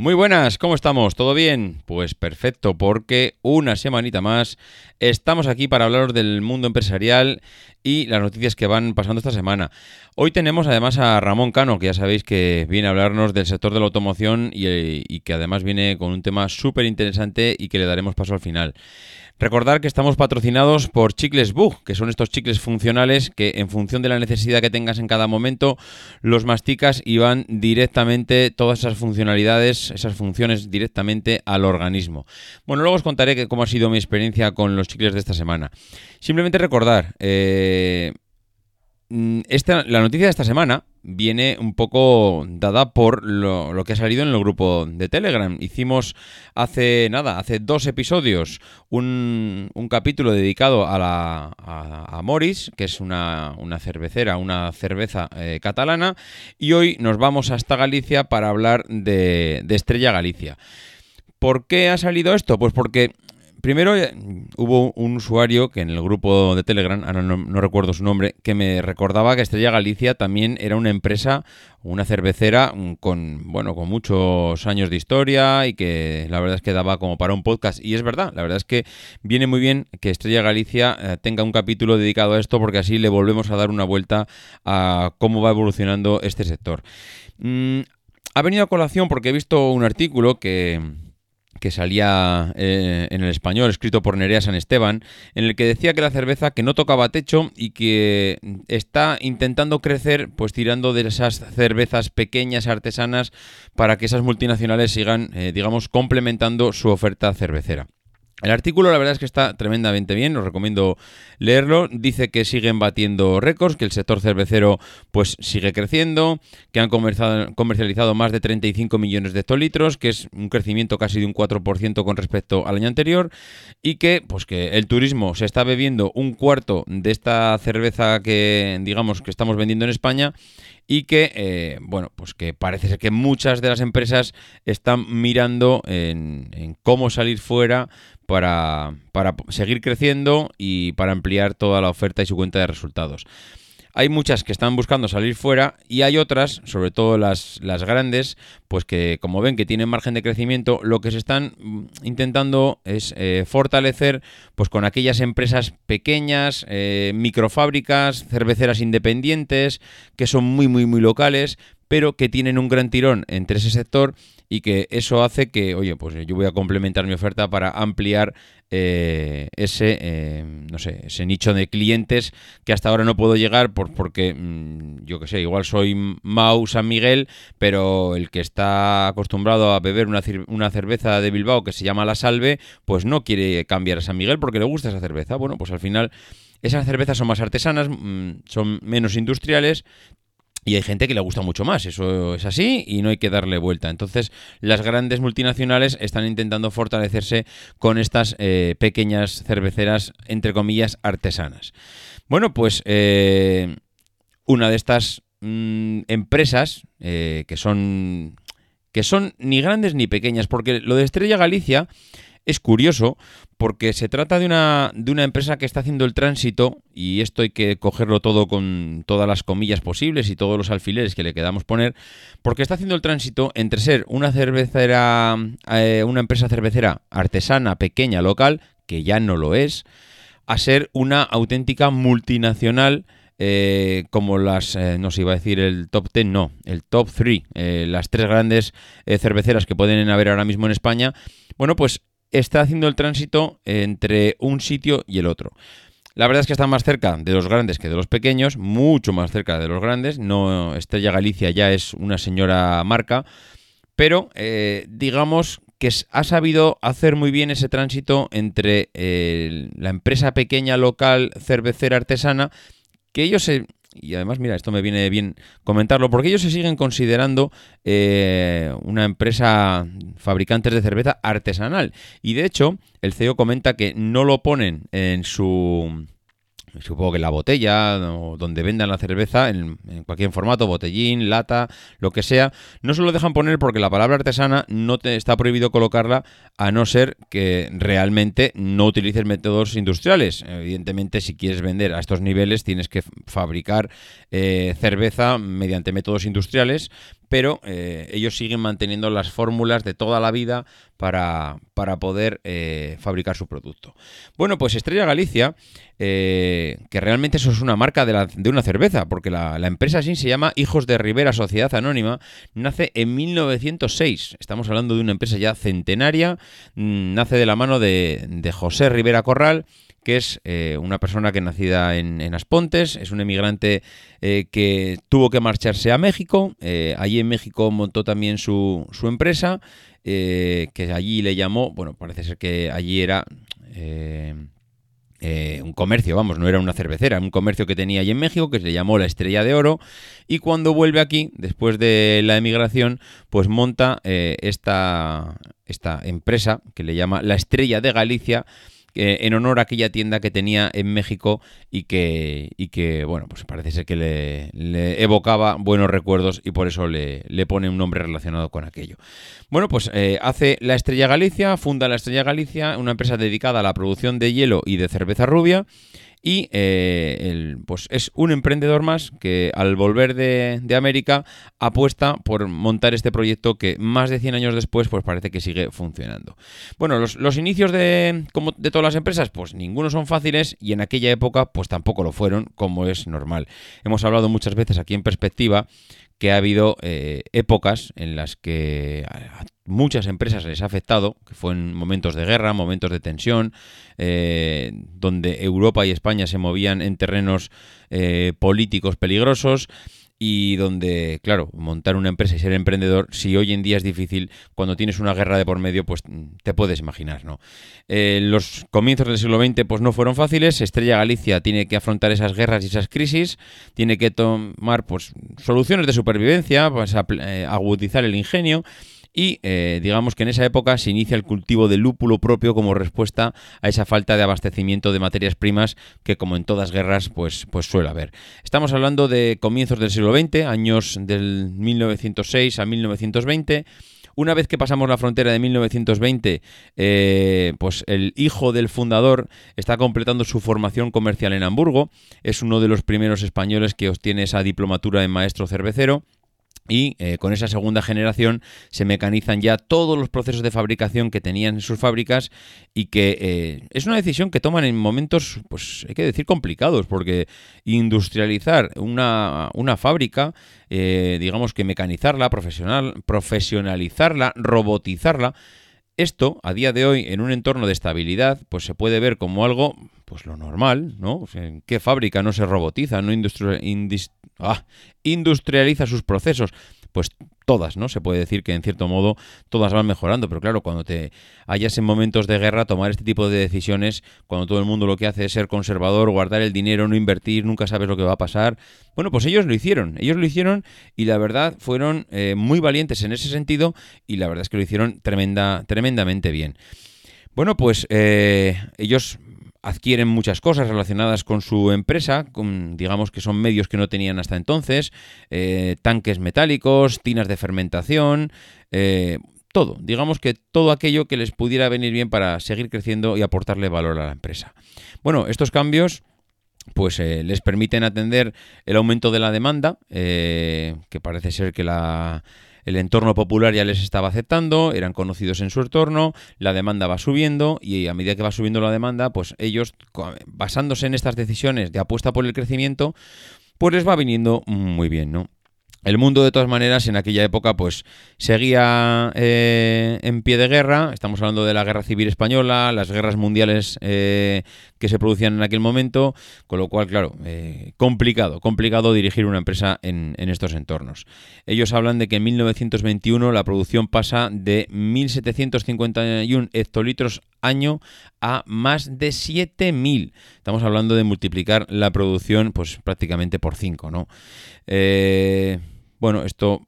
Muy buenas, ¿cómo estamos? ¿Todo bien? Pues perfecto, porque una semanita más estamos aquí para hablaros del mundo empresarial y las noticias que van pasando esta semana. Hoy tenemos además a Ramón Cano, que ya sabéis que viene a hablarnos del sector de la automoción y, y que además viene con un tema súper interesante y que le daremos paso al final. Recordar que estamos patrocinados por Chicles Bug, que son estos chicles funcionales que en función de la necesidad que tengas en cada momento, los masticas y van directamente todas esas funcionalidades, esas funciones directamente al organismo. Bueno, luego os contaré cómo ha sido mi experiencia con los chicles de esta semana. Simplemente recordar, eh, Mm, esta, la noticia de esta semana viene un poco dada por lo, que ha salido en el grupo de Telegram. Hicimos hace nada, hace dos episodios, un, capítulo dedicado a, la, a, Morris, que es una, cervecera, una cerveza eh, catalana, y hoy nos vamos hasta Galicia para hablar de, de Estrella Galicia. ¿Por qué ha salido esto? Pues porque Primero eh, hubo un usuario que en el grupo de Telegram, ahora no, recuerdo su nombre, que me recordaba que Estrella Galicia también era una empresa, una cervecera mm, con, bueno, con muchos años de historia y que la verdad es que daba como para un podcast. Y es verdad, la verdad es que viene muy bien que Estrella Galicia eh, tenga un capítulo dedicado a esto porque así le volvemos a dar una vuelta a cómo va evolucionando este sector. Mm, ha venido a colación porque he visto un artículo que que salía eh, en el español, escrito por Nerea San Esteban, en el que decía que la cerveza que no tocaba techo y que está intentando crecer, pues tirando de esas cervezas pequeñas artesanas para que esas multinacionales sigan, eh, digamos, complementando su oferta cervecera. El artículo la verdad es que está tremendamente bien, os recomiendo leerlo. Dice que siguen batiendo récords, que el sector cervecero pues sigue creciendo, que han comercializado más de 35 millones de hectolitros, que es un crecimiento casi de un 4% con respecto al año anterior y que pues que el turismo se está bebiendo un cuarto de esta cerveza que digamos que estamos vendiendo en España y que, eh, bueno, pues que parece ser que muchas de las empresas están mirando en, cómo salir fuera para, para seguir creciendo y para ampliar toda la oferta y su cuenta de resultados. Hay muchas que están buscando salir fuera y hay otras, sobre todo las, las, grandes, pues que como ven que tienen margen de crecimiento, lo que se están mm, intentando es eh, fortalecer pues con aquellas empresas pequeñas, eh, microfábricas, cerveceras independientes, que son muy muy muy locales, pero que tienen un gran tirón entre ese sector y que eso hace que, oye, pues yo voy a complementar mi oferta para ampliar eh, ese, eh, no sé, ese nicho de clientes que hasta ahora no puedo llegar por, porque, mm, yo que sé, igual soy Mau San Miguel, pero el que está acostumbrado a beber una, una cerveza de Bilbao que se llama La Salve, pues no quiere cambiar a San Miguel porque le gusta esa cerveza. Bueno, pues al final esas cervezas son más artesanas, mm, son menos industriales, y hay gente que le gusta mucho más, eso es así y no hay que darle vuelta. Entonces, las grandes multinacionales están intentando fortalecerse con estas eh, pequeñas cerveceras, entre comillas, artesanas. Bueno, pues eh, una de estas mm, empresas eh, que son que son ni grandes ni pequeñas, porque lo de Estrella Galicia es curioso porque se trata de una, de una empresa que está haciendo el tránsito, y esto hay que cogerlo todo con todas las comillas posibles y todos los alfileres que le quedamos poner, porque está haciendo el tránsito entre ser una cervecera, eh, una empresa cervecera artesana, pequeña, local, que ya no lo es, a ser una auténtica multinacional. Eh, como las, eh, no se iba a decir el top 10, no, el top 3, las tres grandes cerveceras que pueden haber ahora mismo en España, bueno, pues está haciendo el tránsito entre un sitio y el otro. La verdad es que está más cerca de los grandes que de los pequeños, mucho más cerca de los grandes. No, Estrella Galicia ya es una señora marca, pero eh, digamos que ha sabido hacer muy bien ese tránsito entre eh, la empresa pequeña local cervecera artesana, que ellos se, y además, mira, esto me viene bien comentarlo, porque ellos se siguen considerando eh, una empresa fabricantes de cerveza artesanal. Y de hecho, el CEO comenta que no lo ponen en su supongo que la botella o donde vendan la cerveza, en, cualquier formato, botellín, lata, lo que sea, no se lo dejan poner porque la palabra artesana no te está prohibido colocarla a no ser que realmente no utilices métodos industriales. Evidentemente, si quieres vender a estos niveles, tienes que fabricar eh, cerveza mediante métodos industriales, pero eh, ellos siguen manteniendo las fórmulas de toda la vida para, poder eh, fabricar su producto. Bueno, pues Estrella Galicia, eh, que realmente eso es una marca de, una cerveza, porque la, empresa así se llama Hijos de Rivera Sociedad Anónima, nace en 1906. Estamos hablando de una empresa ya centenaria, mm, nace de la mano de, de José Rivera Corral que es eh, una persona que nacida en, en Aspontes, es un emigrante que tuvo que marcharse a México, allí en México montó también su, su empresa, que allí le llamó, bueno, parece ser que allí era... un comercio, vamos, no era una cervecera, un comercio que tenía allí en México que se llamó La Estrella de Oro y cuando vuelve aquí, después de la emigración, pues monta esta, esta empresa que le llama La Estrella de Galicia, en honor a aquella tienda que tenía en México y que, y que bueno, pues parece ser que le, evocaba buenos recuerdos y por eso le, pone un nombre relacionado con aquello. Bueno, pues eh, hace la Estrella Galicia, funda la Estrella Galicia, una empresa dedicada a la producción de hielo y de cerveza rubia y eh, pues es un emprendedor más que al volver de, América apuesta por montar este proyecto que más de 100 años después pues parece que sigue funcionando. Bueno, los, inicios de, como de todas las empresas pues ninguno son fáciles y en aquella época pues tampoco lo fueron como es normal. Hemos hablado muchas veces aquí en perspectiva que ha habido eh, épocas en las que a muchas empresas les ha afectado, que fue en momentos de guerra, momentos de tensión, eh, donde Europa y España se movían en terrenos eh, políticos peligrosos y donde, claro, montar una empresa y ser emprendedor, si hoy en día es difícil, cuando tienes una guerra de por medio, pues te puedes imaginar, ¿no? Eh, los comienzos del siglo XX pues no fueron fáciles, Estrella Galicia tiene que afrontar esas guerras y esas crisis, tiene que tomar pues soluciones de supervivencia, pues eh, agudizar el ingenio, y eh, digamos que en esa época se inicia el cultivo de lúpulo propio como respuesta a esa falta de abastecimiento de materias primas que como en todas guerras pues, pues suele haber. Estamos hablando de comienzos del siglo XX, años del 1906 a 1920. Una vez que pasamos la frontera de 1920, eh, pues el hijo del fundador está completando su formación comercial en Hamburgo. Es uno de los primeros españoles que obtiene esa diplomatura en maestro cervecero y eh, con esa segunda generación se mecanizan ya todos los procesos de fabricación que tenían en sus fábricas y que eh, es una decisión que toman en momentos, pues hay que decir, complicados, porque industrializar una, una fábrica, eh, digamos que mecanizarla, profesional, profesionalizarla, robotizarla, esto, a día de hoy, en un entorno de estabilidad, pues se puede ver como algo, pues lo normal, ¿no? ¿En qué fábrica no se robotiza, no ah, industrializa sus procesos? Pues todas, ¿no? Se puede decir que en cierto modo todas van mejorando, pero claro, cuando te hayas en momentos de guerra, tomar este tipo de decisiones, cuando todo el mundo lo que hace es ser conservador, guardar el dinero, no invertir, nunca sabes lo que va a pasar. Bueno, pues ellos lo hicieron, ellos lo hicieron y la verdad fueron eh, muy valientes en ese sentido y la verdad es que lo hicieron tremenda, tremendamente bien. Bueno, pues eh, ellos adquieren muchas cosas relacionadas con su empresa, digamos que son medios que no tenían hasta entonces, eh, tanques metálicos, tinas de fermentación, eh, todo, digamos que todo aquello que les pudiera venir bien para seguir creciendo y aportarle valor a la empresa. Bueno, estos cambios pues eh, les permiten atender el aumento de la demanda, que parece ser que la el entorno popular ya les estaba aceptando, eran conocidos en su entorno, la demanda va subiendo y a medida que va subiendo la demanda, pues ellos, basándose en estas decisiones de apuesta por el crecimiento, pues les va viniendo muy bien, ¿no? El mundo, de todas maneras, en aquella época, pues seguía eh, en pie de guerra. Estamos hablando de la Guerra Civil Española, las guerras mundiales eh, que se producían en aquel momento, con lo cual, claro, eh, complicado, complicado dirigir una empresa en, en, estos entornos. Ellos hablan de que en 1921 la producción pasa de 1.751 hectolitros año a más de 7.000. Estamos hablando de multiplicar la producción, pues prácticamente por 5, ¿no? Eh, bueno, esto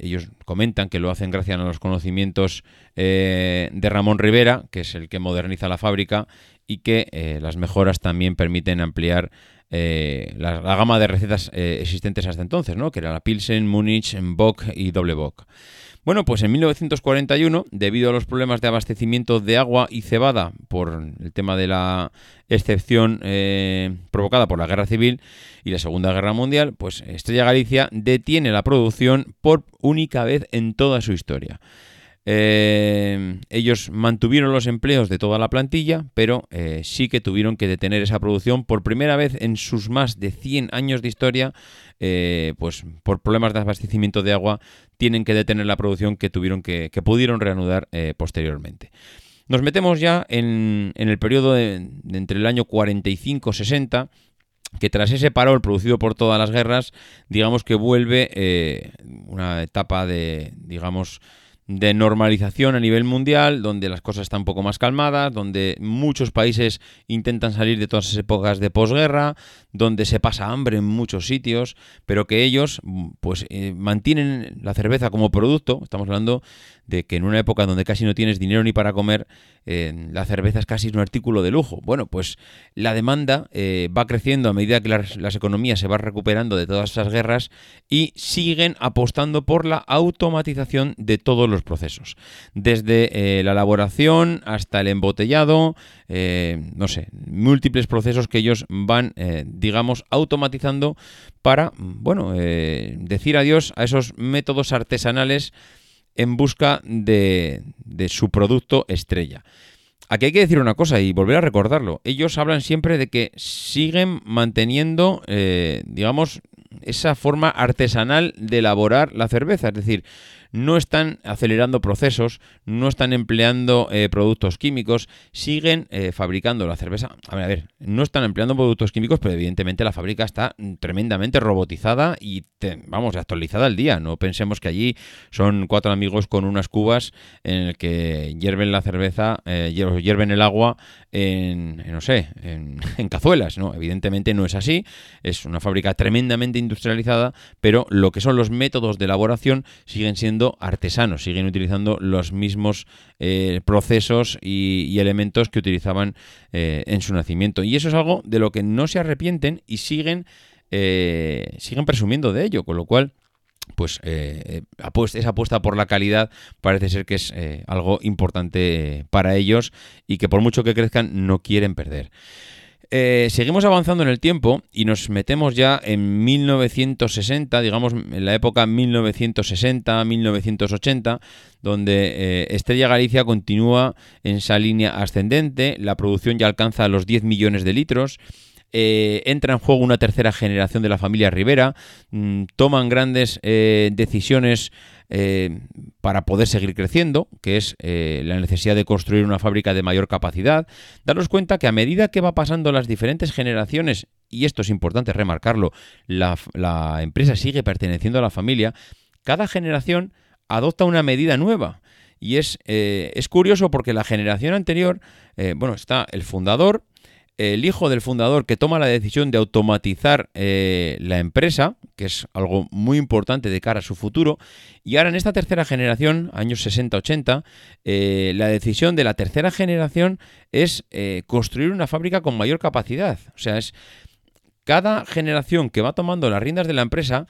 ellos comentan que lo hacen gracias a los conocimientos eh, de Ramón Rivera, que es el que moderniza la fábrica, y que eh, las mejoras también permiten ampliar eh, la, gama de recetas existentes hasta entonces, ¿no? que era la Pilsen, Múnich, Bock y Doble Bock. Bueno, pues en 1941, debido a los problemas de abastecimiento de agua y cebada por el tema de la excepción eh, provocada por la Guerra Civil y la Segunda Guerra Mundial, pues Estrella Galicia detiene la producción por única vez en toda su historia. Eh, ellos mantuvieron los empleos de toda la plantilla, pero eh, sí que tuvieron que detener esa producción por primera vez en sus más de 100 años de historia, eh, pues por problemas de abastecimiento de agua, tienen que detener la producción que tuvieron que, que pudieron reanudar posteriormente. Nos metemos ya en, el periodo de, entre el año 45-60 que tras ese parol producido por todas las guerras, digamos que vuelve una etapa de, digamos, de normalización a nivel mundial, donde las cosas están un poco más calmadas, donde muchos países intentan salir de todas esas épocas de posguerra, donde se pasa hambre en muchos sitios, pero que ellos pues eh, mantienen la cerveza como producto, estamos hablando de que en una época donde casi no tienes dinero ni para comer, eh, la cerveza es casi un artículo de lujo. Bueno, pues la demanda eh, va creciendo a medida que las, economías se van recuperando de todas esas guerras y siguen apostando por la automatización de todos los procesos. Desde eh, la elaboración hasta el embotellado, no sé, múltiples procesos que ellos van, digamos, automatizando para, bueno, decir adiós a esos métodos artesanales en busca de, su producto estrella. Aquí hay que decir una cosa y volver a recordarlo. Ellos hablan siempre de que siguen manteniendo, eh, digamos, esa forma artesanal de elaborar la cerveza. Es decir, no están acelerando procesos, no están empleando eh, productos químicos, siguen eh, fabricando la cerveza. A ver, a ver, no están empleando productos químicos, pero evidentemente la fábrica está tremendamente robotizada y, vamos, actualizada al día. No pensemos que allí son cuatro amigos con unas cubas en el que hierven la cerveza, eh, hierven el agua en, no sé, en, en cazuelas. No, evidentemente no es así. Es una fábrica tremendamente industrializada, pero lo que son los métodos de elaboración siguen siendo artesanos, siguen utilizando los mismos eh, procesos y, elementos que utilizaban eh, en su nacimiento. Y eso es algo de lo que no se arrepienten y siguen, eh, siguen presumiendo de ello, con lo cual pues esa apuesta por la calidad parece ser que es algo importante para ellos y que por mucho que crezcan no quieren perder. Eh, seguimos avanzando en el tiempo y nos metemos ya en 1960, digamos en la época 1960-1980, donde eh, Estrella Galicia continúa en esa línea ascendente, la producción ya alcanza los 10 millones de litros. Eh, entra en juego una tercera generación de la familia Rivera, mm, toman grandes decisiones eh, para poder seguir creciendo, que es eh, la necesidad de construir una fábrica de mayor capacidad, daros cuenta que a medida que va pasando las diferentes generaciones, y esto es importante remarcarlo, la, empresa sigue perteneciendo a la familia, cada generación adopta una medida nueva. Y es, eh, es curioso porque la generación anterior, bueno, está el fundador, el hijo del fundador que toma la decisión de automatizar eh, la empresa, que es algo muy importante de cara a su futuro, y ahora en esta tercera generación, años 60-80, eh, la decisión de la tercera generación es eh, construir una fábrica con mayor capacidad. O sea, es cada generación que va tomando las riendas de la empresa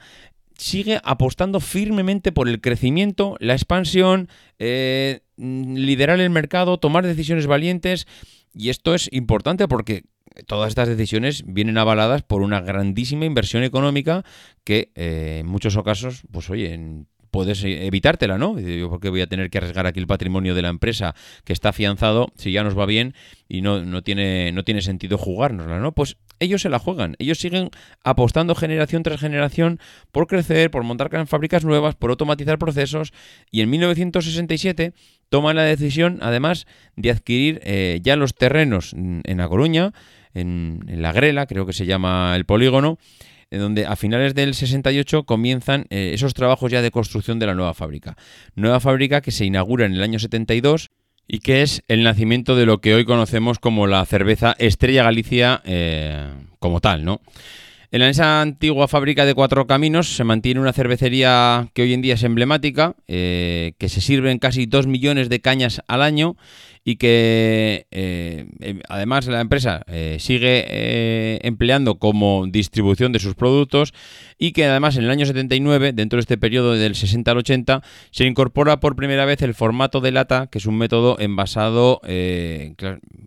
sigue apostando firmemente por el crecimiento, la expansión, liderar el mercado, tomar decisiones valientes y esto es importante porque todas estas decisiones vienen avaladas por una grandísima inversión económica que eh, en muchos casos, pues oye, puedes evitártela, ¿no? Porque voy a tener que arriesgar aquí el patrimonio de la empresa que está afianzado si ya nos va bien y no, no, tiene, no tiene sentido jugárnosla, ¿no? Pues ellos se la juegan, ellos siguen apostando generación tras generación por crecer, por montar fábricas nuevas, por automatizar procesos y en 1967 toman la decisión además de adquirir eh, ya los terrenos en La Coruña, en, La Grela, creo que se llama el polígono, donde a finales del 68 comienzan eh, esos trabajos ya de construcción de la nueva fábrica. Nueva fábrica que se inaugura en el año 72 y que es el nacimiento de lo que hoy conocemos como la cerveza Estrella Galicia eh, como tal, ¿no? En esa antigua fábrica de cuatro caminos se mantiene una cervecería que hoy en día es emblemática, eh, que se sirven casi dos millones de cañas al año y que eh, em, además la empresa eh, sigue empleando como distribución de sus productos y que además en el año 79, dentro de este periodo del 60 al 80, se incorpora por primera vez el formato de lata, que es un método envasado,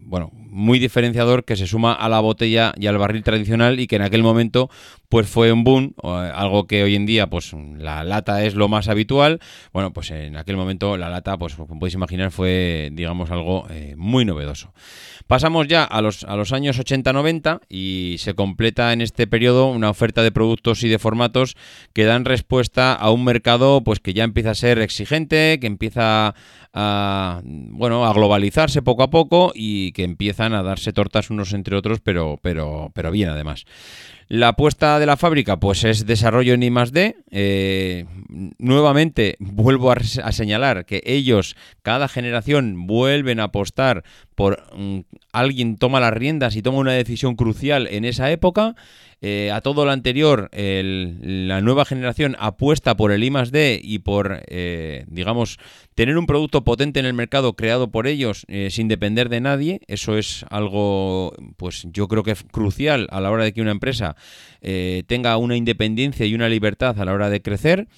bueno, muy diferenciador que se suma a la botella y al barril tradicional y que en aquel momento pues fue un boom, algo que hoy en día pues la lata es lo más habitual. Bueno, pues en aquel momento la lata, pues como podéis imaginar, fue digamos algo eh, muy novedoso. Pasamos ya a los, a los años 80-90 y se completa en este periodo una oferta de productos y de formatos que dan respuesta a un mercado pues que ya empieza a ser exigente, que empieza a bueno a globalizarse poco a poco y que empiezan a darse tortas unos entre otros, pero, pero, pero bien además. La apuesta de la fábrica, pues es desarrollo en I D. Eh, nuevamente vuelvo a, señalar que ellos, cada generación, vuelven a apostar por mm, alguien toma las riendas y toma una decisión crucial en esa época. Eh, a todo lo anterior, la nueva generación apuesta por el I D y por, eh, digamos, tener un producto potente en el mercado creado por ellos eh, sin depender de nadie. Eso es algo, pues yo creo que es crucial a la hora de que una empresa tenga una independencia y una libertad a la hora de crecer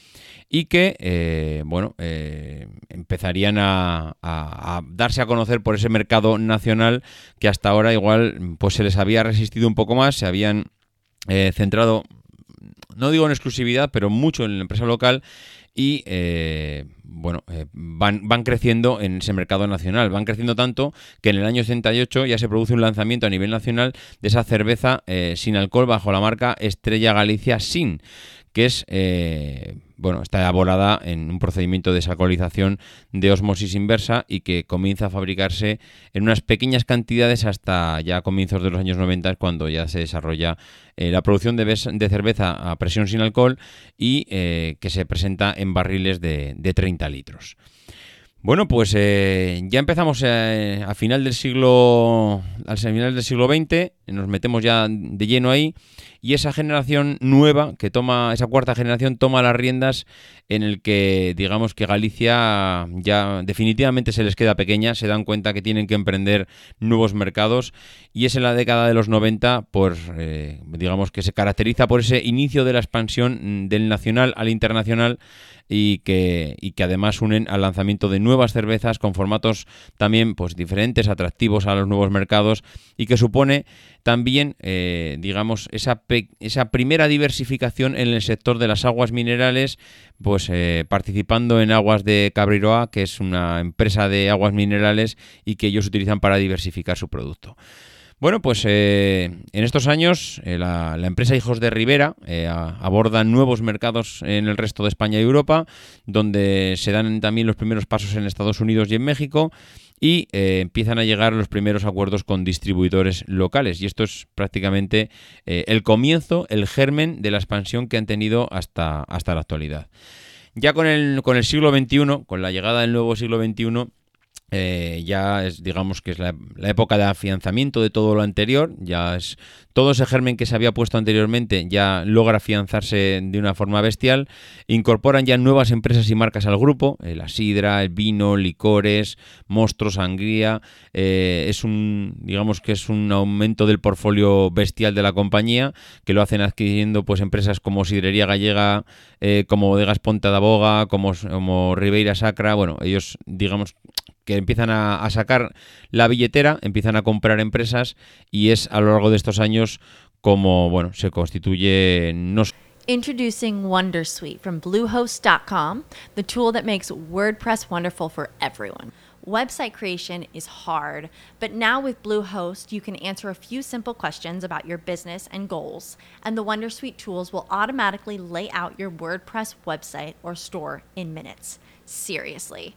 y que, bueno, empezarían a, a, darse a conocer por ese mercado nacional que hasta ahora igual pues se les había resistido un poco más, se habían eh, centrado, no digo en exclusividad, pero mucho en la empresa local y eh, bueno, eh, van, van creciendo en ese mercado nacional. Van creciendo tanto que en el año 68 ya se produce un lanzamiento a nivel nacional de esa cerveza sin alcohol bajo la marca Estrella Galicia Sin, que es bueno, está elaborada en un procedimiento de desalcoholización de osmosis inversa y que comienza a fabricarse en unas pequeñas cantidades hasta ya comienzos de los años 90 cuando ya se desarrolla eh, la producción de, cerveza a presión sin alcohol y eh, que se presenta en barriles de, 30 litros. Bueno, pues eh, ya empezamos a final del siglo al final del siglo XX, nos metemos ya de lleno ahí y esa generación nueva que toma, esa cuarta generación toma las riendas en el que digamos que Galicia ya definitivamente se les queda pequeña, se dan cuenta que tienen que emprender nuevos mercados. Y es en la década de los 90 por, eh, digamos que se caracteriza por ese inicio de la expansión del nacional al internacional y que, y que además unen al lanzamiento de nuevas cervezas con formatos también pues diferentes, atractivos a los nuevos mercados y que supone también, eh, digamos, esa, esa primera diversificación en el sector de las aguas minerales, pues eh, participando en Aguas de Cabriroa, que es una empresa de aguas minerales y que ellos utilizan para diversificar su producto. Bueno, pues eh, en estos años eh, la, empresa Hijos de Rivera eh, aborda nuevos mercados en el resto de España y Europa, donde se dan también los primeros pasos en Estados Unidos y en México y empiezan a llegar los primeros acuerdos con distribuidores locales. Y esto es prácticamente el comienzo, el germen de la expansión que han tenido hasta, hasta la actualidad. Ya con el, con el siglo XXI, con la llegada del nuevo siglo XXI, eh, ya es, digamos que es la, época de afianzamiento de todo lo anterior, ya es todo ese germen que se había puesto anteriormente ya logra afianzarse de una forma bestial, incorporan ya nuevas empresas y marcas al grupo, eh, la sidra, el vino, licores, monstruos, sangría, eh, es un, digamos que es un aumento del portfolio bestial de la compañía, que lo hacen adquiriendo pues empresas como Sidrería Gallega, como Bodegas Ponta da Boga, como, como Ribeira Sacra, bueno, ellos digamos que empiezan a, sacar la billetera, empiezan a comprar empresas y es a lo largo de estos años como, bueno, se constituye no Introducing Wondersuite from Bluehost.com, the tool that makes WordPress wonderful for everyone. Website creation is hard, but now with Bluehost, you can answer a few simple questions about your business and goals, and the Wondersuite tools will automatically lay out your WordPress website or store in minutes. Seriously.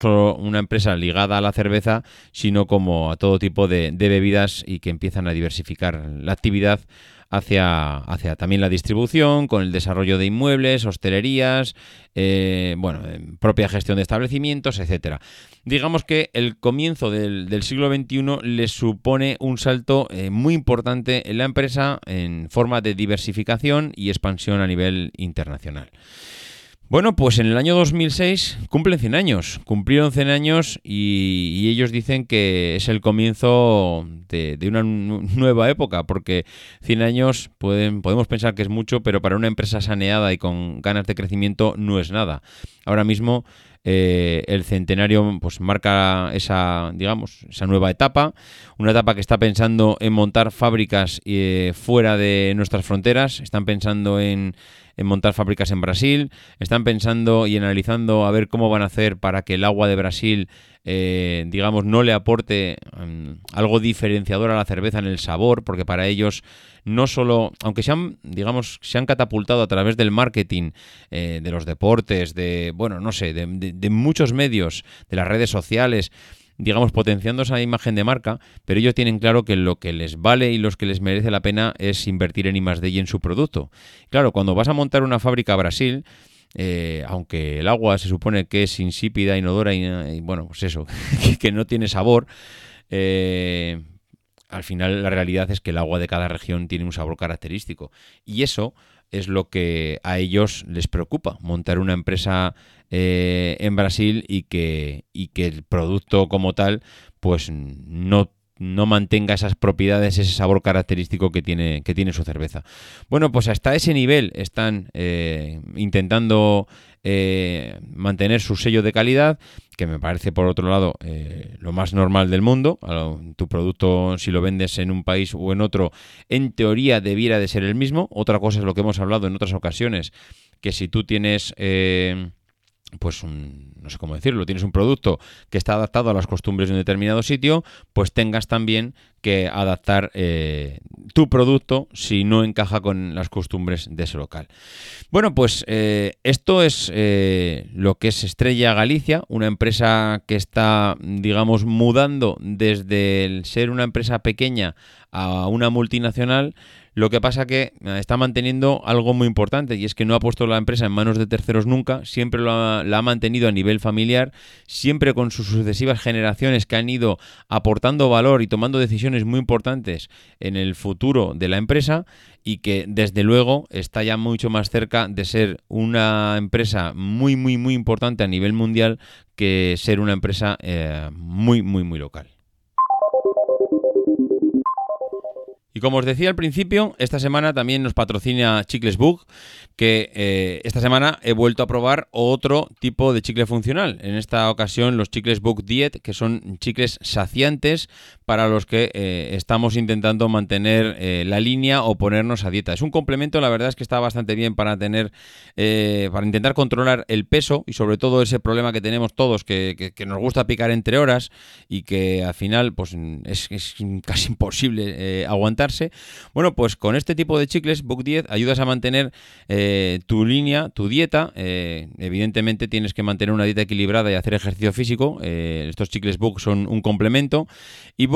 Solo una empresa ligada a la cerveza, sino como a todo tipo de, bebidas y que empiezan a diversificar la actividad hacia, hacia también la distribución, con el desarrollo de inmuebles, hostelerías, eh, bueno, propia gestión de establecimientos, etcétera. Digamos que el comienzo del, siglo XXI les supone un salto eh, muy importante en la empresa en forma de diversificación y expansión a nivel internacional. Bueno, pues en el año 2006 cumplen 100 años, cumplieron 100 años y, ellos dicen que es el comienzo de, una nueva época, porque 100 años pueden, podemos pensar que es mucho, pero para una empresa saneada y con ganas de crecimiento no es nada. Ahora mismo eh, el centenario pues marca esa, digamos, esa nueva etapa, una etapa que está pensando en montar fábricas eh, fuera de nuestras fronteras, están pensando en en montar fábricas en Brasil, están pensando y analizando a ver cómo van a hacer para que el agua de Brasil, eh, digamos, no le aporte mm, algo diferenciador a la cerveza en el sabor, porque para ellos no solo, aunque se han, digamos, se han catapultado a través del marketing, eh, de los deportes, de, bueno, no sé, de muchos medios, de las redes sociales, digamos, potenciando esa imagen de marca, pero ellos tienen claro que lo que les vale y los que les merece la pena es invertir en I+.D. y en su producto. Claro, cuando vas a montar una fábrica a Brasil, eh, aunque el agua se supone que es insípida, inodora y, bueno, pues eso, que, no tiene sabor, eh, al final la realidad es que el agua de cada región tiene un sabor característico. Y eso es lo que a ellos les preocupa, montar una empresa eh, en Brasil y que, y que el producto como tal pues no no mantenga esas propiedades, ese sabor característico que tiene, que tiene su cerveza. Bueno, pues hasta ese nivel están eh, intentando eh, mantener su sello de calidad, que me parece por otro lado eh, lo más normal del mundo. Tu producto, si lo vendes en un país o en otro, en teoría debiera de ser el mismo. Otra cosa es lo que hemos hablado en otras ocasiones, que si tú tienes pues un, no sé cómo decirlo, tienes un producto que está adaptado a las costumbres de un determinado sitio, pues tengas también que adaptar eh, tu producto si no encaja con las costumbres de ese local. Bueno, pues eh, esto es eh, lo que es Estrella Galicia, una empresa que está, digamos, mudando desde el ser una empresa pequeña a una multinacional lo que pasa que eh, está manteniendo algo muy importante y es que no ha puesto la empresa en manos de terceros nunca, siempre lo ha, la ha mantenido a nivel familiar, siempre con sus sucesivas generaciones que han ido aportando valor y tomando decisiones muy importantes en el futuro de la empresa y que desde luego está ya mucho más cerca de ser una empresa muy muy muy importante a nivel mundial que ser una empresa eh, muy muy muy local. Y como os decía al principio, esta semana también nos patrocina Chicles Bug, que eh, esta semana he vuelto a probar otro tipo de chicle funcional. En esta ocasión los chicles Bug Diet, que son chicles saciantes para los que eh, estamos intentando mantener eh, la línea o ponernos a dieta. Es un complemento, la verdad es que está bastante bien para tener, para intentar controlar el peso y sobre todo ese problema que tenemos todos, que, nos gusta picar entre horas y que al final pues es, casi imposible aguantar bueno, pues con este tipo de chicles, Book 10, ayudas a mantener eh, tu línea, tu dieta. Eh, evidentemente tienes que mantener una dieta equilibrada y hacer ejercicio físico. Eh, estos chicles Book son un complemento.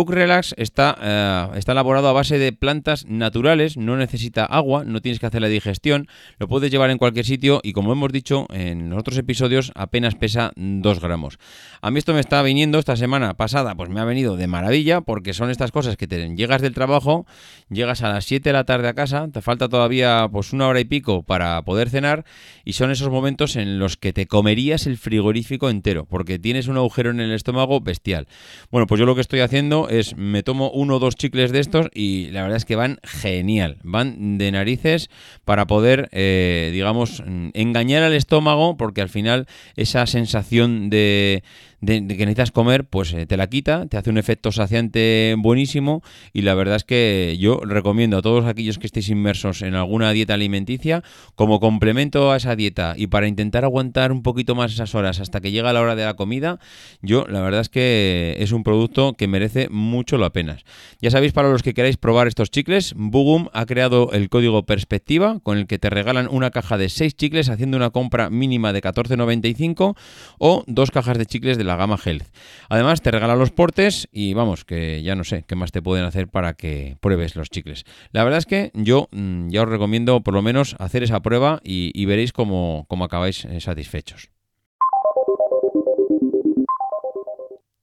Book Relax está, está elaborado a base de plantas naturales, no necesita agua, no tienes que hacer la digestión, lo puedes llevar en cualquier sitio y como hemos dicho en otros episodios, apenas pesa 2 gramos. A mí esto me está viniendo esta semana pasada, pues me ha venido de maravilla porque son estas cosas que te llegas del trabajo, llegas a las 7 de la tarde a casa, te falta todavía pues una hora y pico para poder cenar y son esos momentos en los que te comerías el frigorífico entero porque tienes un agujero en el estómago bestial. Bueno, pues yo lo que estoy haciendo es me tomo uno o dos chicles de estos y la verdad es que van genial, van de narices para poder, eh, digamos, engañar al estómago porque al final esa sensación de de, que necesitas comer, pues eh, te la quita, te hace un efecto saciante buenísimo y la verdad es que yo recomiendo a todos aquellos que estéis inmersos en alguna dieta alimenticia, como complemento a esa dieta y para intentar aguantar un poquito más esas horas hasta que llega la hora de la comida, yo la verdad es que es un producto que merece mucho la pena. Ya sabéis, para los que queráis probar estos chicles, Bugum ha creado el código Perspectiva con el que te regalan una caja de 6 chicles haciendo una compra mínima de 14,95 o dos cajas de chicles de la gama Health. Además, te regala los portes y vamos, que ya no sé qué más te pueden hacer para que pruebes los chicles. La verdad es que yo mm, ya os recomiendo por lo menos hacer esa prueba y, veréis cómo, cómo acabáis eh, satisfechos.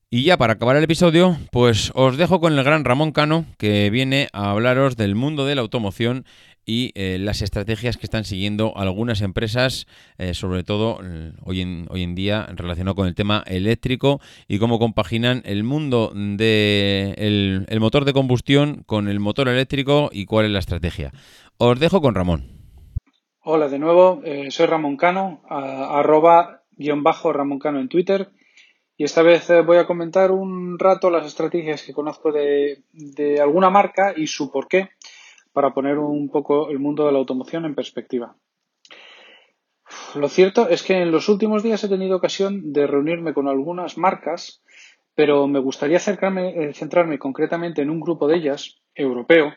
Y ya para acabar el episodio, pues os dejo con el gran Ramón Cano, que viene a hablaros del mundo de la automoción y eh, las estrategias que están siguiendo algunas empresas, eh, sobre todo hoy en, hoy en día relacionado con el tema eléctrico y cómo compaginan el mundo del de el motor de combustión con el motor eléctrico y cuál es la estrategia. Os dejo con Ramón. Hola de nuevo, eh, soy Ramón Cano, arroba guion bajo Ramón Cano en Twitter. Y esta vez voy a comentar un rato las estrategias que conozco de, de alguna marca y su porqué para poner un poco el mundo de la automoción en perspectiva. Lo cierto es que en los últimos días he tenido ocasión de reunirme con algunas marcas, pero me gustaría eh, centrarme concretamente en un grupo de ellas, europeo,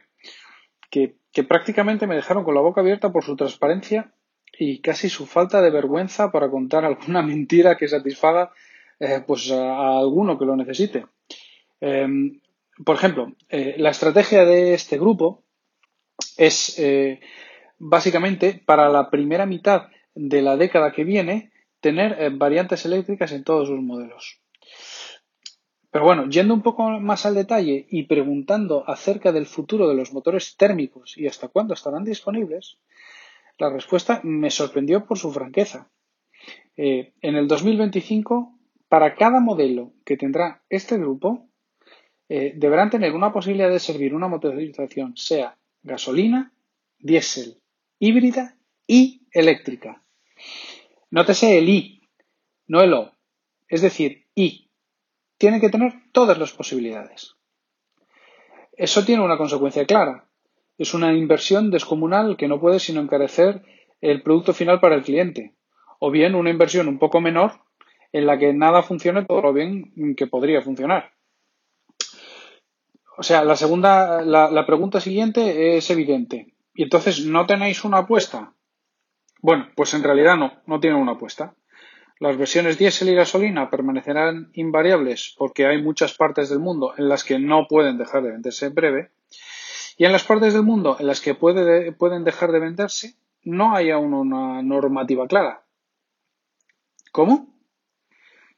que, prácticamente me dejaron con la boca abierta por su transparencia y casi su falta de vergüenza para contar alguna mentira que satisfaga eh, pues a, alguno que lo necesite. Em, por ejemplo, eh, la estrategia de este grupo es eh, básicamente para la primera mitad de la década que viene tener eh, variantes eléctricas en todos sus modelos. Pero bueno, yendo un poco más al detalle y preguntando acerca del futuro de los motores térmicos y hasta cuándo estarán disponibles, la respuesta me sorprendió por su franqueza. Eh, en el 2025, para cada modelo que tendrá este grupo, deberán tener una posibilidad de servir una motorización, sea gasolina, diésel, híbrida y eléctrica. Nótese el I, no el O, es decir, I tiene que tener todas las posibilidades. Eso tiene una consecuencia clara. Es una inversión descomunal que no puede sino encarecer el producto final para el cliente. O bien una inversión un poco menor en la que nada funcione todo lo bien que podría funcionar. O sea, la segunda, la, la pregunta siguiente es evidente. ¿Y entonces no tenéis una apuesta? Bueno, pues en realidad no, no tienen una apuesta. Las versiones diésel y gasolina permanecerán invariables porque hay muchas partes del mundo en las que no pueden dejar de venderse en breve y en las partes del mundo en las que pueden dejar de venderse no hay aún una normativa clara. ¿Cómo?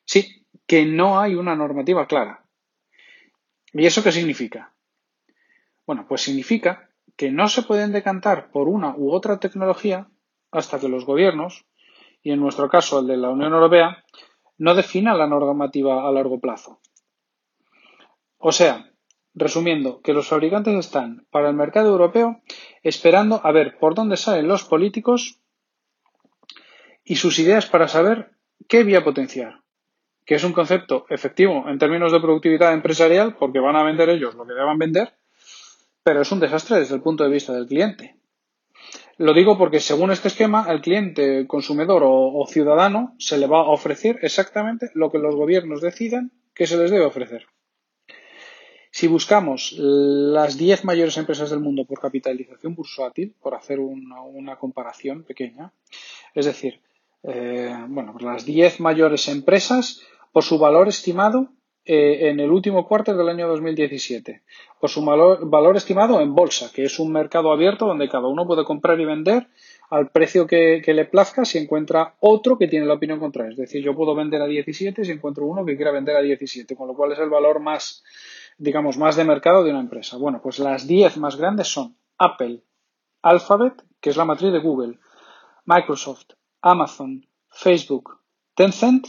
Sí, que no hay una normativa clara. ¿Y eso qué significa? Bueno, pues significa que no se pueden decantar por una u otra tecnología hasta que los gobiernos y en nuestro caso el de la Unión Europea, no defina la normativa a largo plazo. O sea, resumiendo, que los fabricantes están para el mercado europeo esperando a ver por dónde salen los políticos y sus ideas para saber qué vía potenciar, que es un concepto efectivo en términos de productividad empresarial porque van a vender ellos lo que deban vender, pero es un desastre desde el punto de vista del cliente. Lo digo porque según este esquema, al cliente, consumidor o, ciudadano se le va a ofrecer exactamente lo que los gobiernos decidan que se les debe ofrecer. Si buscamos las 10 mayores empresas del mundo por capitalización bursátil, por hacer una, comparación pequeña, es decir, eh, bueno, las 10 mayores empresas por su valor estimado eh, en el último cuarto del año 2017, por su valor, estimado en bolsa, que es un mercado abierto donde cada uno puede comprar y vender al precio que, le plazca si encuentra otro que tiene la opinión contraria. Es decir, yo puedo vender a 17 si encuentro uno que quiera vender a 17, con lo cual es el valor más, digamos, más de mercado de una empresa. Bueno, pues las 10 más grandes son Apple, Alphabet, que es la matriz de Google, Microsoft, Amazon, Facebook, Tencent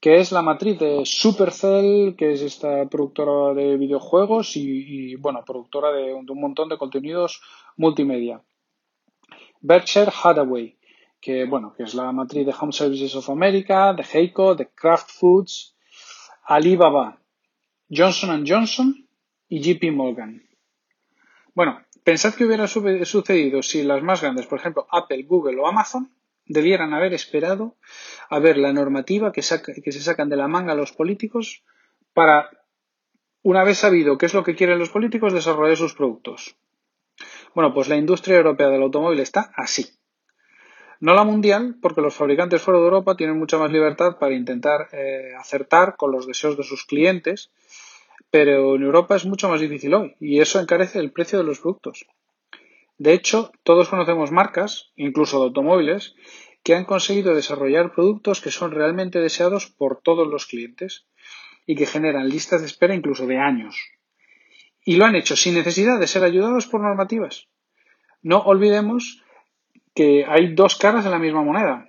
que es la matriz de Supercell, que es esta productora de videojuegos y, bueno, productora de, un montón de contenidos multimedia. Berkshire Hathaway, que bueno, que es la matriz de Home Services of America, de Heiko, de Kraft Foods, Alibaba, Johnson Johnson y JP Morgan. Bueno, pensad que hubiera sucedido si las más grandes, por ejemplo, Apple, Google o Amazon, debieran haber esperado a ver la normativa que, que se sacan de la manga los políticos para, una vez sabido qué es lo que quieren los políticos, desarrollar sus productos. Bueno, pues la industria europea del automóvil está así. No la mundial, porque los fabricantes fuera de Europa tienen mucha más libertad para intentar eh, acertar con los deseos de sus clientes, pero en Europa es mucho más difícil hoy y eso encarece el precio de los productos. De hecho, todos conocemos marcas, incluso de automóviles, que han conseguido desarrollar productos que son realmente deseados por todos los clientes y que generan listas de espera incluso de años. Y lo han hecho sin necesidad de ser ayudados por normativas. No olvidemos que hay dos caras de la misma moneda.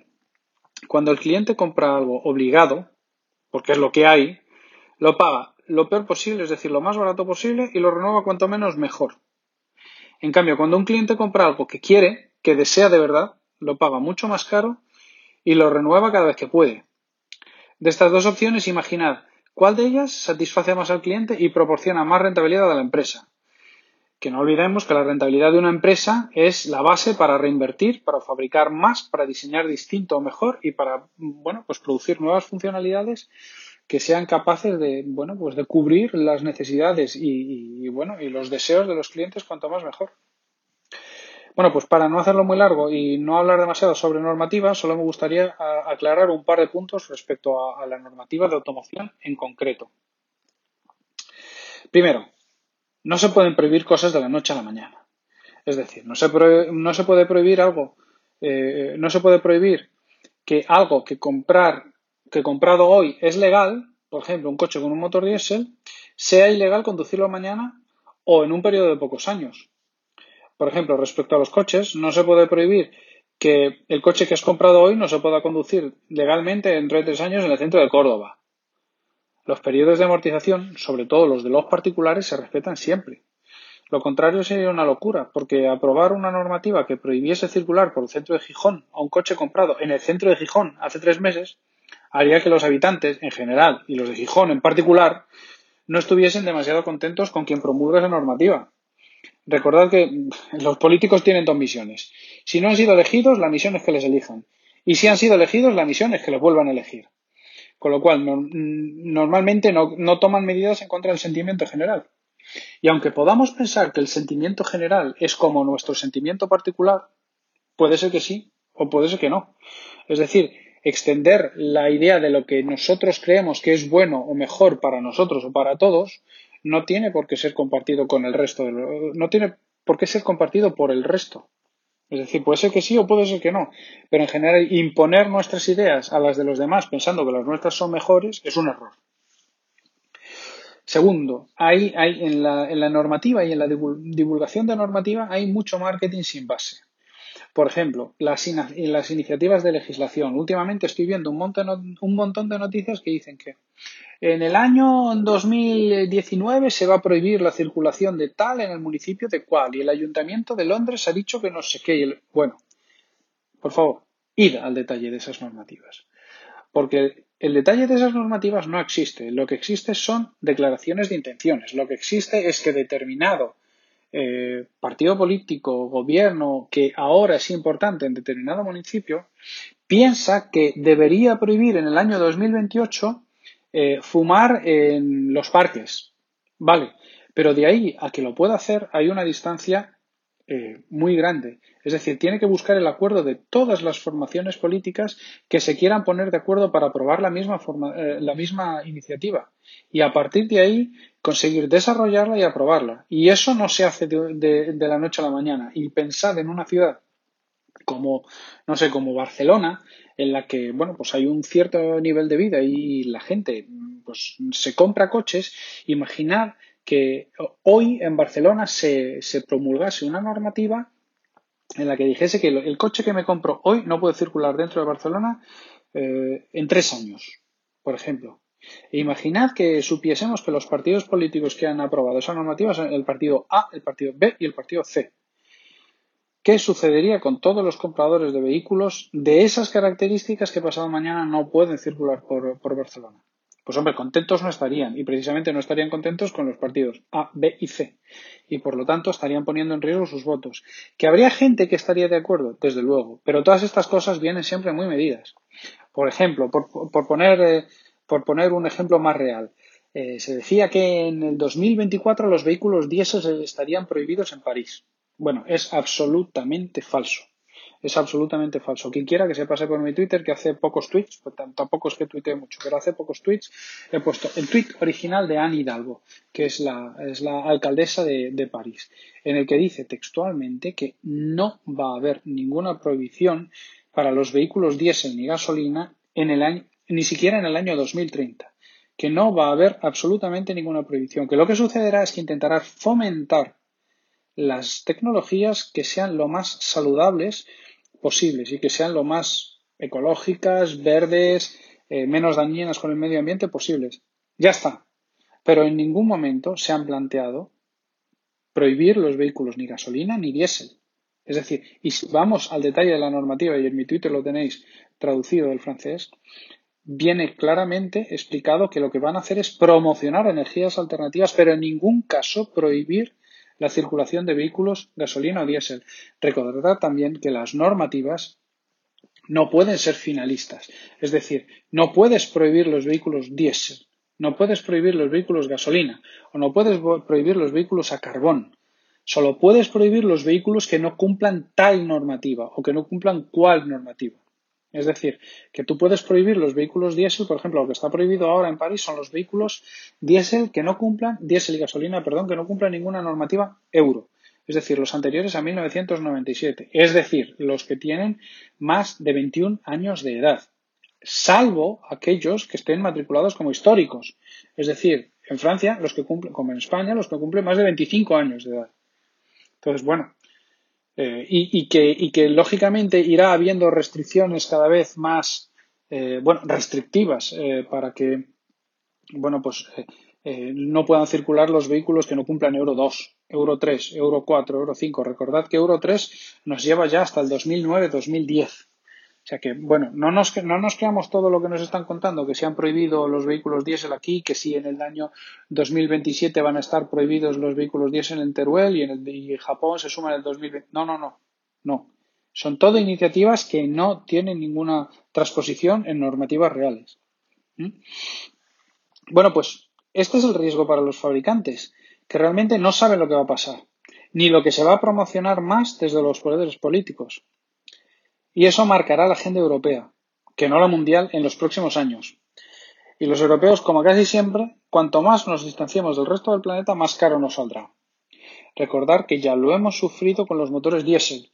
Cuando el cliente compra algo obligado, porque es lo que hay, lo paga lo peor posible, es decir, lo más barato posible, y lo renueva cuanto menos mejor. En cambio, cuando un cliente compra algo que quiere, que desea de verdad, lo paga mucho más caro y lo renueva cada vez que puede. De estas dos opciones, imaginad cuál de ellas satisface más al cliente y proporciona más rentabilidad a la empresa. Que no olvidemos que la rentabilidad de una empresa es la base para reinvertir, para fabricar más, para diseñar distinto o mejor y para, bueno, pues producir nuevas funcionalidades que sean capaces de, bueno, pues de cubrir las necesidades y, bueno, y los deseos de los clientes cuanto más mejor. Bueno, pues para no hacerlo muy largo y no hablar demasiado sobre normativa, solo me gustaría aclarar un par de puntos respecto a, la normativa de automoción en concreto. Primero, no se pueden prohibir cosas de la noche a la mañana. Es decir, no se, no se puede prohibir algo, eh, no se puede prohibir que algo que comprar que comprado hoy es legal por ejemplo, un coche con un motor diésel, sea ilegal conducirlo mañana o en un periodo de pocos años. Por ejemplo, respecto a los coches, no se puede prohibir que el coche que has comprado hoy no se pueda conducir legalmente dentro de tres años en el centro de Córdoba. Los periodos de amortización, sobre todo los de los particulares, se respetan siempre. Lo contrario sería una locura, porque aprobar una normativa que prohibiese circular por el centro de Gijón a un coche comprado en el centro de Gijón hace tres meses haría que los habitantes en general y los de Gijón en particular no estuviesen demasiado contentos con quien promulga esa normativa. Recordad que los políticos tienen dos misiones. Si no han sido elegidos, la misión es que les elijan. Y si han sido elegidos, la misión es que les vuelvan a elegir. Con lo cual, normalmente no, no toman medidas en contra del sentimiento general. Y aunque podamos pensar que el sentimiento general es como nuestro sentimiento particular, puede ser que sí o puede ser que no. Es decir, extender la idea de lo que nosotros creemos que es bueno o mejor para nosotros o para todos no tiene por qué ser compartido con el resto, de no tiene por qué ser compartido por el resto. Es decir, puede ser que sí o puede ser que no, pero en general imponer nuestras ideas a las de los demás pensando que las nuestras son mejores es un error. Segundo, hay, hay en, la, en la normativa y en la divulgación de normativa hay mucho marketing sin base. Por ejemplo, las, las iniciativas de legislación. Últimamente estoy viendo un montón, un montón de noticias que dicen que en el año 2019 se va a prohibir la circulación de tal en el municipio de cual y el ayuntamiento de Londres ha dicho que no sé qué. Bueno, por favor, id al detalle de esas normativas. Porque el detalle de esas normativas no existe. Lo que existe son declaraciones de intenciones. Lo que existe es que determinado eh, partido político, gobierno, que ahora es importante en determinado municipio, piensa que debería prohibir en el año 2028 eh, fumar en los parques. Vale, pero de ahí a que lo pueda hacer hay una distancia eh, muy grande. Es decir, tiene que buscar el acuerdo de todas las formaciones políticas que se quieran poner de acuerdo para aprobar la misma, eh, la misma iniciativa. Y a partir de ahí conseguir desarrollarla y aprobarla. Y eso no se hace de, de la noche a la mañana. Y pensar en una ciudad como, no sé, como Barcelona, en la que, bueno, pues hay un cierto nivel de vida y la gente, pues, se compra coches, imaginar que hoy en Barcelona se, promulgase una normativa en la que dijese que el coche que me compro hoy no puede circular dentro de Barcelona eh, en tres años, por ejemplo. Imaginad que supiésemos que los partidos políticos que han aprobado esa normativa son el partido A, el partido B y el partido C. ¿Qué sucedería con todos los compradores de vehículos de esas características que pasado mañana no pueden circular por Barcelona? Pues hombre, contentos no estarían y precisamente no estarían contentos con los partidos A, B y C y por lo tanto estarían poniendo en riesgo sus votos. ¿Que habría gente que estaría de acuerdo? Desde luego, pero todas estas cosas vienen siempre muy medidas. Por ejemplo, por, poner, eh, por poner un ejemplo más real, eh, se decía que en el 2024 los vehículos diésel estarían prohibidos en París. Bueno, es absolutamente falso es absolutamente falso. Quien quiera que se pase por mi Twitter, que hace pocos tweets, pues tampoco es que tuitee mucho, pero hace pocos tweets, he puesto el tweet original de Anne Hidalgo, que es la, es la alcaldesa de, de París, en el que dice textualmente que no va a haber ninguna prohibición para los vehículos diésel ni gasolina en el año, ni siquiera en el año 2030 que no va a haber absolutamente ninguna prohibición, que lo que sucederá es que intentará fomentar las tecnologías que sean lo más saludables posibles y que sean lo más ecológicas, verdes, eh, menos dañinas con el medio ambiente posibles. Ya está. Pero en ningún momento se han planteado prohibir los vehículos ni gasolina ni diésel. Es decir, y si vamos al detalle de la normativa, y en mi Twitter lo tenéis traducido del francés, viene claramente explicado que lo que van a hacer es promocionar energías alternativas, pero en ningún caso prohibir la circulación de vehículos gasolina o diésel. Recordad también que las normativas no pueden ser finalistas. Es decir, no puedes prohibir los vehículos diésel, no puedes prohibir los vehículos gasolina o no puedes prohibir los vehículos a carbón. Solo puedes prohibir los vehículos que no cumplan tal normativa o que no cumplan cual normativa. Es decir, que tú puedes prohibir los vehículos diésel, por ejemplo, lo que está prohibido ahora en París son los vehículos diésel que no cumplan, diésel y gasolina, perdón, que no cumplan ninguna normativa euro. Es decir, los anteriores a 1997. Es decir, los que tienen más de 21 años de edad. salvo aquellos que estén matriculados como históricos. Es decir, en Francia, los que cumplen, como en España, los que cumplen más de 25 años de edad. Entonces, bueno, eh, y, que, que, lógicamente irá habiendo restricciones cada vez más, eh, bueno, restrictivas eh, para que, bueno, pues no puedan circular los vehículos que no cumplan Euro 2, Euro 3, Euro 4, Euro 5. Recordad que Euro 3 nos lleva ya hasta el 2009-2010. Sea que, bueno, no nos, no nos creamos todo lo que nos están contando, que se han prohibido los vehículos diésel aquí, que sí en el año 2027 van a estar prohibidos los vehículos diésel en Teruel y en Japón se suman en el 2020. No, no, no, no. Son todo iniciativas que no tienen ninguna transposición en normativas reales. ¿Mm? Bueno, pues este es el riesgo para los fabricantes, que realmente no saben lo que va a pasar, ni lo que se va a promocionar más desde los poderes políticos. Y eso marcará la agenda europea, que no la mundial, en los próximos años. Y los europeos, como casi siempre, cuanto más nos distanciemos del resto del planeta, más caro nos saldrá. Recordar que ya lo hemos sufrido con los motores diésel,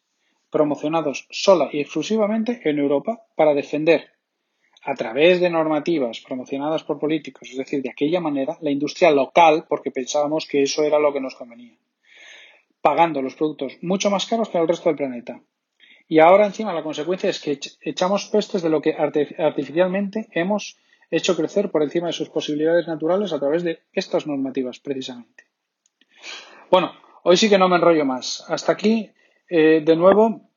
promocionados sola y exclusivamente en Europa para defender, a través de normativas promocionadas por políticos, es decir, de aquella manera, la industria local, porque pensábamos que eso era lo que nos convenía, pagando los productos mucho más caros que el resto del planeta. Y ahora encima la consecuencia es que echamos pestes de lo que artificialmente hemos hecho crecer por encima de sus posibilidades naturales a través de estas normativas, precisamente. Bueno, hoy sí que no me enrollo más. Hasta aquí, eh, de nuevo,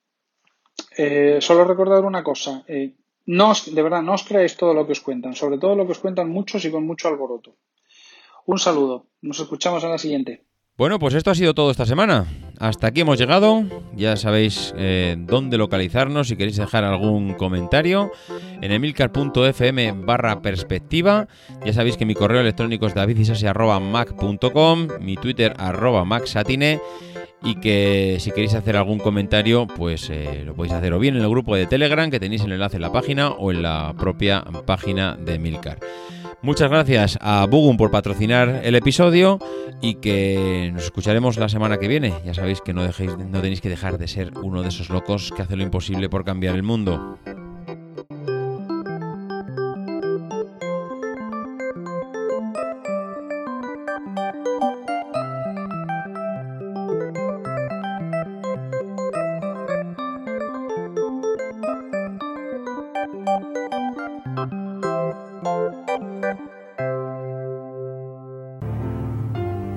eh, solo recordar una cosa. Eh, no de verdad, no os creáis todo lo que os cuentan, sobre todo lo que os cuentan muchos y con mucho alboroto. Un saludo. Nos escuchamos en la siguiente. Bueno, pues esto ha sido todo esta semana. Hasta aquí hemos llegado. Ya sabéis eh, dónde localizarnos si queréis dejar algún comentario. En emilcar.fm barra perspectiva. Ya sabéis que mi correo electrónico es davidisasi.mac.com, mi twitter arroba maxatine y que si queréis hacer algún comentario, pues eh, lo podéis hacer o bien en el grupo de Telegram, que tenéis el enlace en la página, o en la propia página de Milcar. Muchas gracias a Bugum por patrocinar el episodio y que nos escucharemos la semana que viene. Ya sabéis que no, dejéis, no tenéis que dejar de ser uno de esos locos que hace lo imposible por cambiar el mundo.